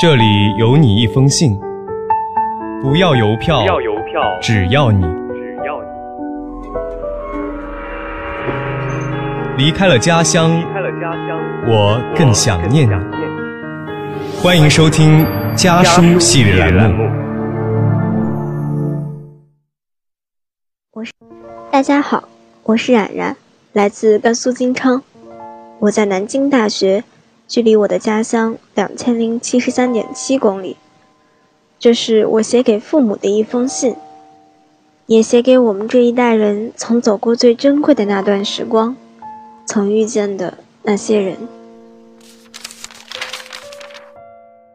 这里有你一封信，不要邮票，要邮票，只要你只要你离开了家乡，离开了家乡，我更想念你。想念你。欢迎收听家书系列栏目。我是大家好，我是冉冉，来自甘肃金昌。我在南京大学，距离我的家乡两千零七十三点七公里。这是我写给父母的一封信，也写给我们这一代人曾走过最珍贵的那段时光，曾遇见的那些人。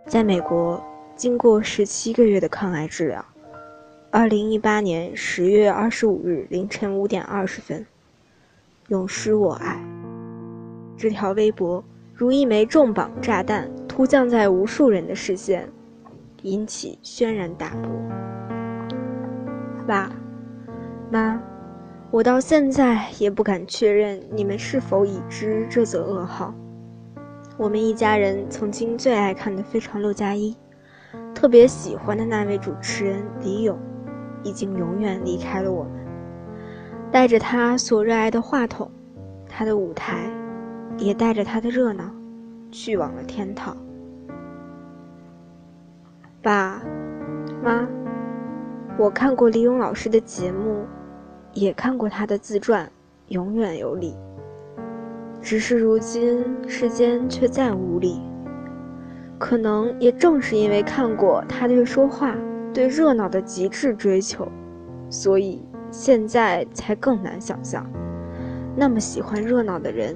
在美国，经过十七个月的抗癌治疗。二零一八年十月二十五日凌晨五点二十分，永失我爱。这条微博如一枚重磅炸弹，突降在无数人的视线，引起轩然大波。爸妈，我到现在也不敢确认你们是否已知这则噩耗。我们一家人曾经最爱看的《非常六加一》，特别喜欢的那位主持人李咏。已经永远离开了我们，带着他所热爱的话筒，他的舞台，也带着他的热闹，去往了天堂。爸妈，我看过李咏老师的节目，也看过他的自传《永远有理》，只是如今世间却再无理。可能也正是因为看过他对说话。对热闹的极致追求，所以现在才更难想象，那么喜欢热闹的人，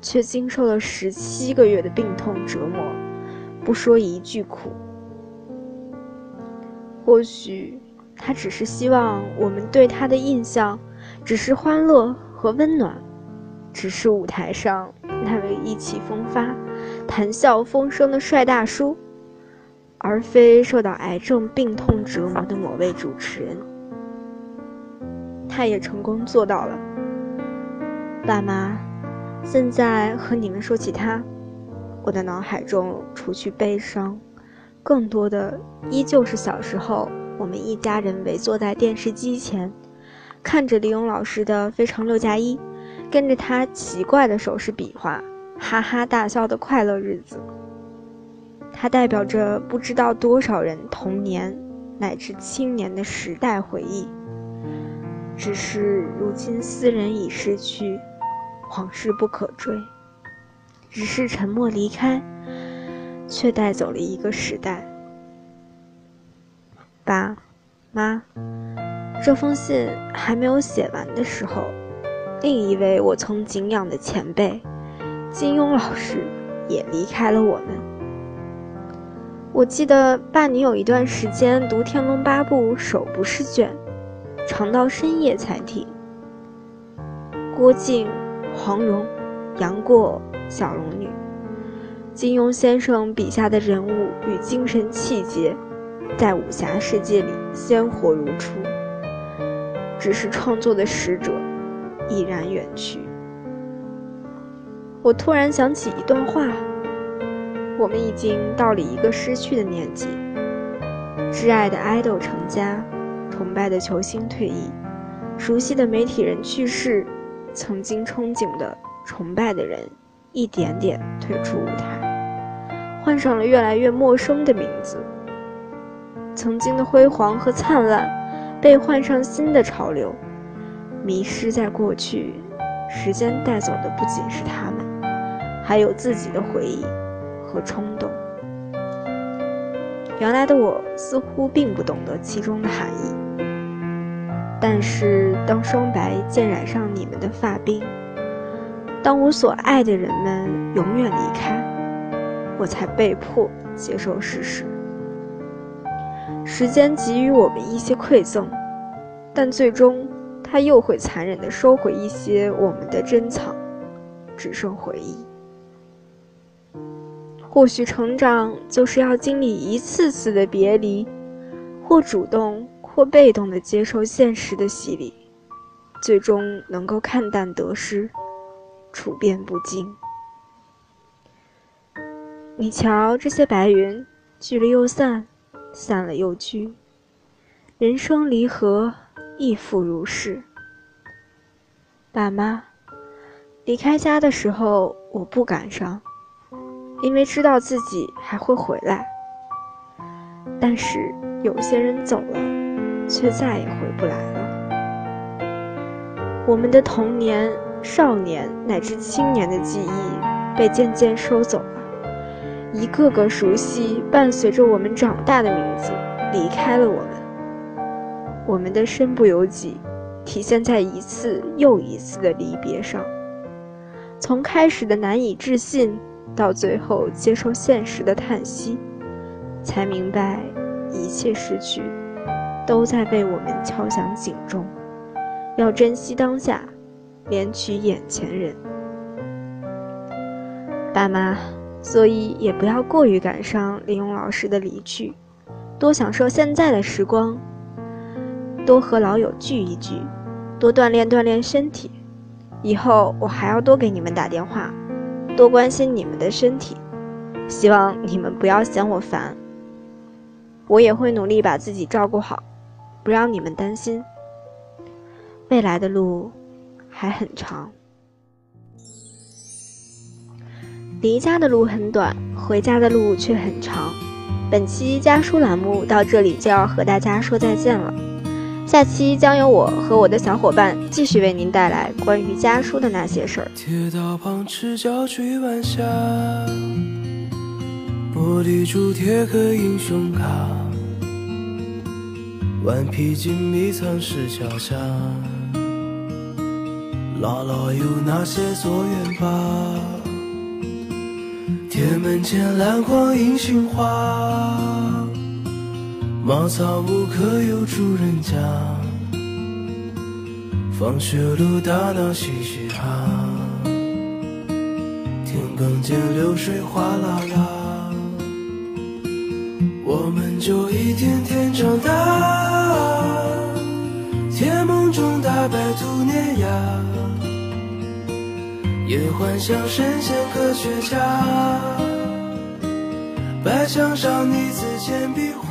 却经受了十七个月的病痛折磨，不说一句苦。或许他只是希望我们对他的印象，只是欢乐和温暖，只是舞台上那位意气风发、谈笑风生的帅大叔。而非受到癌症病痛折磨的某位主持人，他也成功做到了。爸妈，现在和你们说起他，我的脑海中除去悲伤，更多的依旧是小时候我们一家人围坐在电视机前，看着李勇老师的《非常六加一》，跟着他奇怪的手势比划，哈哈大笑的快乐日子。它代表着不知道多少人童年乃至青年的时代回忆。只是如今斯人已逝去，往事不可追。只是沉默离开，却带走了一个时代。爸，妈，这封信还没有写完的时候，另一位我曾敬仰的前辈，金庸老师也离开了我们。我记得爸，你有一段时间读《天龙八部》，手不释卷，长到深夜才停。郭靖、黄蓉、杨过、小龙女，金庸先生笔下的人物与精神气节，在武侠世界里鲜活如初。只是创作的使者已然远去。我突然想起一段话。我们已经到了一个失去的年纪，挚爱的爱豆成家，崇拜的球星退役，熟悉的媒体人去世，曾经憧憬的、崇拜的人，一点点退出舞台，换上了越来越陌生的名字。曾经的辉煌和灿烂，被换上新的潮流，迷失在过去。时间带走的不仅是他们，还有自己的回忆。和冲动。原来的我似乎并不懂得其中的含义，但是当霜白渐染上你们的发鬓，当我所爱的人们永远离开，我才被迫接受事实。时间给予我们一些馈赠，但最终它又会残忍地收回一些我们的珍藏，只剩回忆。或许成长就是要经历一次次的别离，或主动或被动的接受现实的洗礼，最终能够看淡得失，处变不惊。你瞧这些白云，聚了又散，散了又聚。人生离合，亦复如是。爸妈，离开家的时候，我不感伤，因为知道自己还会回来。但是有些人走了，却再也回不来了。我们的童年、少年乃至青年的记忆，被渐渐收走了。一个个熟悉、伴随着我们长大的名字，离开了我们。我们的身不由己，体现在一次又一次的离别上。从开始的难以置信，到最后接受现实的叹息，才明白，一切失去，都在为我们敲响警钟。要珍惜当下，怜取眼前人。爸妈。所以也不要过于感伤李勇老师的离去，多享受现在的时光，多和老友聚一聚，多锻炼锻炼身体。以后我还要多给你们打电话，多关心你们的身体。希望你们不要嫌我烦，我也会努力把自己照顾好，不让你们担心。未来的路还很长。离家的路很短，回家的路却很长。本期家书栏目到这里就要和大家说再见了，下期将由我和我的小伙伴继续为您带来关于家书的那些事儿。铁道旁赤脚追晚霞，玻璃珠铁和英雄卡，顽皮筋迷藏石桥下，姥姥有那些作业本。铁门前篮筐银杏花，茅草屋可有住人家？放学路打闹嘻嘻哈，田埂间流水哗啦啦，我们就一天天长大，甜梦中大白兔碾压。也幻想神仙科学家，白墙上泥字铅笔画。